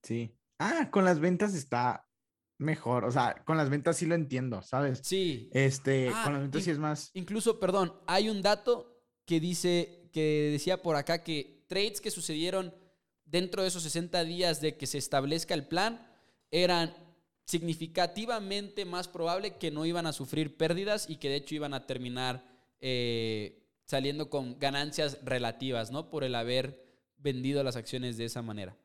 S2: Sí. Ah, con las ventas está mejor, o sea, con las ventas sí lo entiendo, ¿sabes?
S1: Sí.
S2: Este, ah, con las ventas sí es más.
S1: Incluso, perdón, hay un dato que dice, que decía por acá que trades que sucedieron dentro de esos 60 días de que se establezca el plan, eran significativamente más probable que no iban a sufrir pérdidas y que de hecho iban a terminar eh, saliendo con ganancias relativas, ¿no? Por el haber vendido las acciones de esa manera.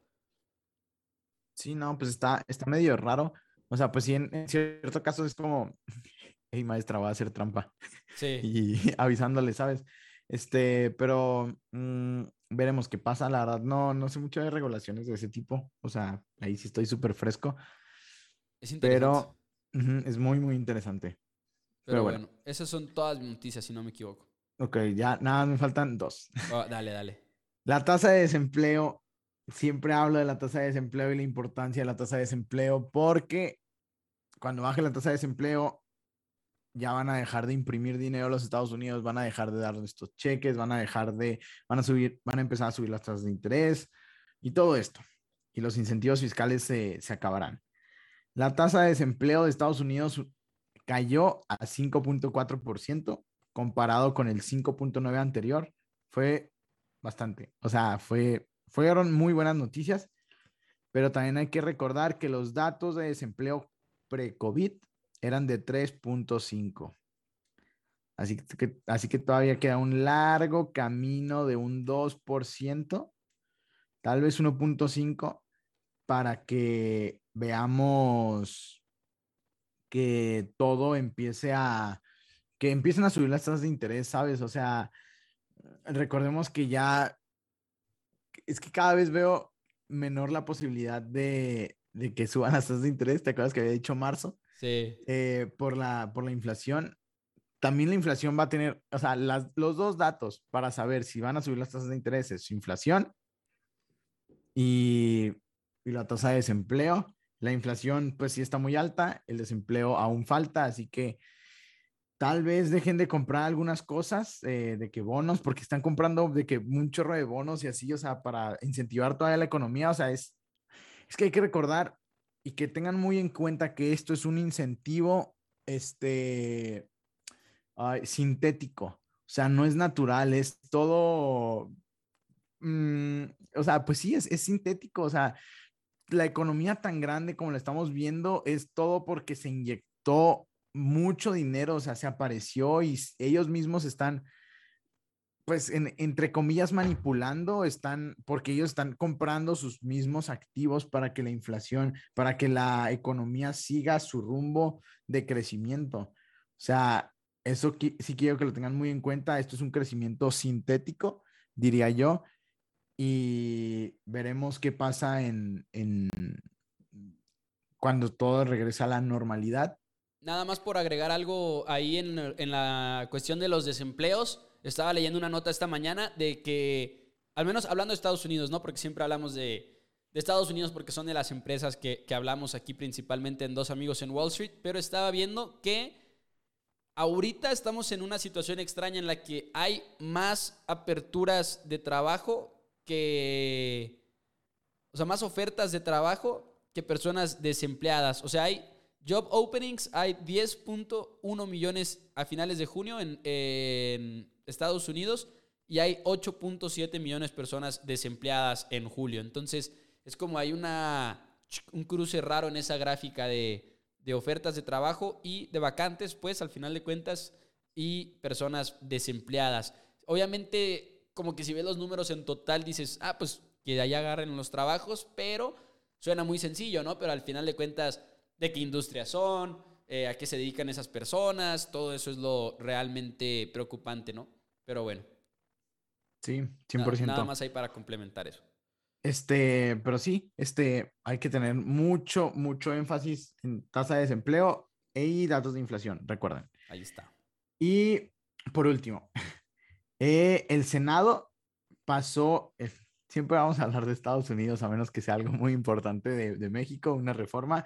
S2: Sí, no, pues está, está medio raro. O sea, pues sí, en, cierto caso es como, hey maestra, va a hacer trampa.
S1: Sí.
S2: Y avisándole, ¿sabes? Este, pero mm, veremos qué pasa. La verdad, no, no sé mucho de regulaciones de ese tipo. O sea, ahí sí estoy súper fresco. Es interesante. Pero es muy, muy interesante.
S1: Pero, bueno. esas son todas mis noticias, si no me equivoco.
S2: Ok, ya nada, me faltan dos.
S1: Oh, dale, dale.
S2: La tasa de desempleo, siempre hablo de la tasa de desempleo y la importancia de la tasa de desempleo porque cuando baje la tasa de desempleo, ya van a dejar de imprimir dinero a los Estados Unidos, van a dejar de dar estos cheques, van a dejar de, van a subir, van a empezar a subir las tasas de interés y todo esto. Y los incentivos fiscales se, se acabarán. La tasa de desempleo de Estados Unidos cayó a 5.4% comparado con el 5.9 anterior. Fue bastante. O sea, fue, fueron muy buenas noticias, pero también hay que recordar que los datos de desempleo pre-COVID eran de 3.5. Así que, así que todavía queda un largo camino de un 2%, tal vez 1.5, para que veamos que todo empiece a, que empiecen a subir las tasas de interés, ¿sabes? O sea, recordemos que ya, es que cada vez veo menor la posibilidad de, de que suban las tasas de interés. ¿Te acuerdas que había dicho marzo? Eh, por, la, por la inflación. También la inflación va a tener, o sea, las, los dos datos para saber si van a subir las tasas de interés es su inflación y, y la tasa de desempleo. La inflación, pues sí está muy alta, el desempleo aún falta, así que tal vez dejen de comprar algunas cosas, eh, de que bonos, porque están comprando de que un chorro de bonos y así, o sea, para incentivar toda la economía, o sea, es, es que hay que recordar y que tengan muy en cuenta que esto es un incentivo este, sintético. O sea, no es natural, es todo, mm, o sea, pues sí, es, es sintético. O sea, la economía tan grande como la estamos viendo es todo porque se inyectó mucho dinero, o sea, se apareció y ellos mismos están pues, entre comillas, manipulando, están, porque ellos están comprando sus mismos activos para que la inflación, para que la economía siga su rumbo de crecimiento. O sea, eso sí quiero que lo tengan muy en cuenta. Esto es un crecimiento sintético, diría yo, y veremos qué pasa en, en cuando todo regresa a la normalidad.
S1: Nada más por agregar algo ahí en, en la cuestión de los desempleos. Estaba leyendo una nota esta mañana de que, al menos hablando de Estados Unidos, ¿no? Porque siempre hablamos de, de Estados Unidos porque son de las empresas que, que, hablamos aquí principalmente en Dos Amigos en Wall Street, pero estaba viendo que ahorita estamos en una situación extraña en la que hay más aperturas de trabajo que, o sea, más ofertas de trabajo que personas desempleadas. O sea, hay Job openings hay 10.1 millones a finales de junio en, Estados Unidos y hay 8.7 millones de personas desempleadas en julio. Entonces, es como hay una, un cruce raro en esa gráfica de, de ofertas de trabajo y de vacantes, pues al final de cuentas, y personas desempleadas. Obviamente, como que si ves los números en total, dices, ah, pues que de allá agarren los trabajos, pero suena muy sencillo, ¿no? Pero al final de cuentas de qué industrias son, eh, a qué se dedican esas personas, todo eso es lo realmente preocupante, ¿no? Pero bueno.
S2: Sí, 100%.
S1: Nada, más hay para complementar eso.
S2: Este, pero sí, este, hay que tener mucho, mucho énfasis en tasa de desempleo y datos de inflación, recuerden.
S1: Ahí está.
S2: Y por último, eh, el Senado pasó, eh, siempre vamos a hablar de Estados Unidos, a menos que sea algo muy importante de, de México, una reforma,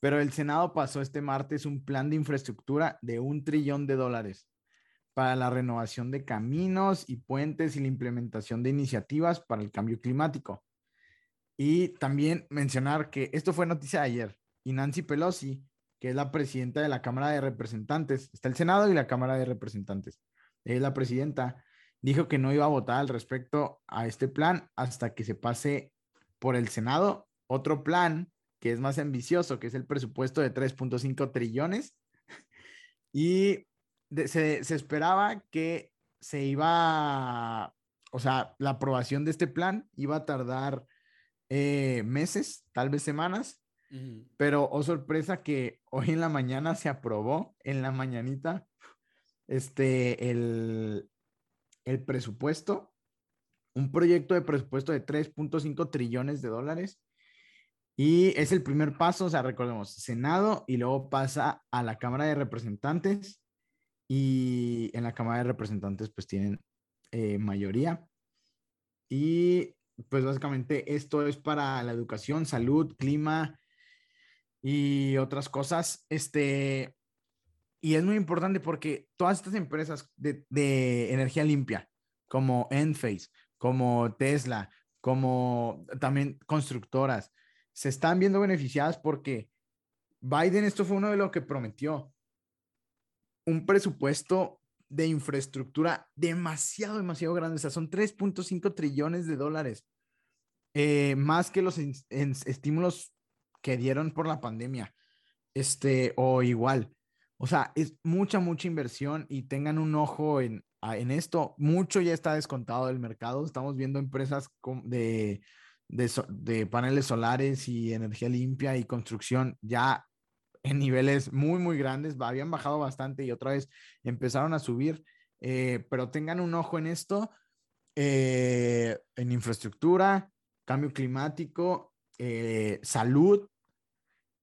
S2: pero el Senado pasó este martes un plan de infraestructura de un trillón de dólares para la renovación de caminos y puentes y la implementación de iniciativas para el cambio climático. Y también mencionar que esto fue noticia de ayer y Nancy Pelosi, que es la presidenta de la Cámara de Representantes, está el Senado y la Cámara de Representantes, es la presidenta, dijo que no iba a votar al respecto a este plan hasta que se pase por el Senado otro plan que es más ambicioso, que es el presupuesto de 3.5 trillones. Y se, esperaba que se iba, o sea, la aprobación de este plan iba a tardar eh, meses, tal vez semanas, pero oh sorpresa que hoy en la mañana se aprobó, en la mañanita, este, el, el presupuesto, un proyecto de presupuesto de 3.5 trillones de dólares y es el primer paso, o sea, recordemos, Senado y luego pasa a la Cámara de Representantes y en la Cámara de Representantes pues tienen eh, mayoría. Y pues básicamente esto es para la educación, salud, clima y otras cosas. Este, y es muy importante porque todas estas empresas de, de energía limpia, como Enphase, como Tesla, como también constructoras, se están viendo beneficiadas porque Biden, esto fue uno de lo que prometió, un presupuesto de infraestructura demasiado, demasiado grande, o sea, son 3.5 trillones de dólares, eh, más que los estímulos que dieron por la pandemia, este, o igual. O sea, es mucha, mucha inversión y tengan un ojo en, en esto. Mucho ya está descontado del mercado. Estamos viendo empresas de de, paneles solares y energía limpia y construcción ya en niveles muy, muy grandes. Habían bajado bastante y otra vez empezaron a subir. Eh, pero tengan un ojo en esto, eh, en infraestructura, cambio climático, eh, salud.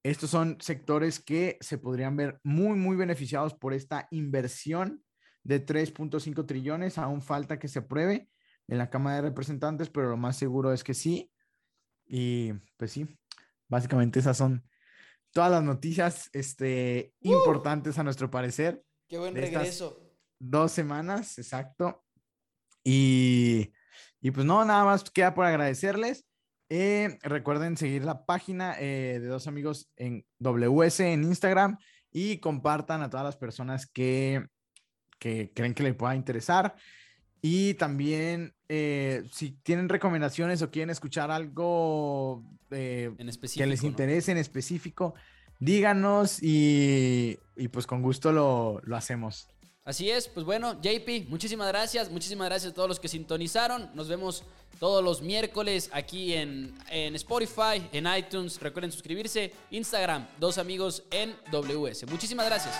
S2: Estos son sectores que se podrían ver muy, muy beneficiados por esta inversión de 3.5 trillones. Aún falta que se apruebe en la Cámara de Representantes, pero lo más seguro es que sí. Y pues sí, básicamente esas son todas las noticias este, ¡Uh! importantes a nuestro parecer.
S1: Qué buen regreso.
S2: Dos semanas, exacto. Y, y, pues no, nada más queda por agradecerles. Eh, recuerden seguir la página eh, de dos amigos en WS en Instagram y compartan a todas las personas que, que creen que les pueda interesar. Y también, eh, si tienen recomendaciones o quieren escuchar algo eh, que les interese en específico, díganos y, pues con gusto lo, hacemos.
S1: Así es, pues bueno, JP, muchísimas gracias, muchísimas gracias a todos los que sintonizaron. Nos vemos todos los miércoles aquí en, en Spotify, en iTunes. Recuerden suscribirse, Instagram, dos amigos en WS. Muchísimas gracias.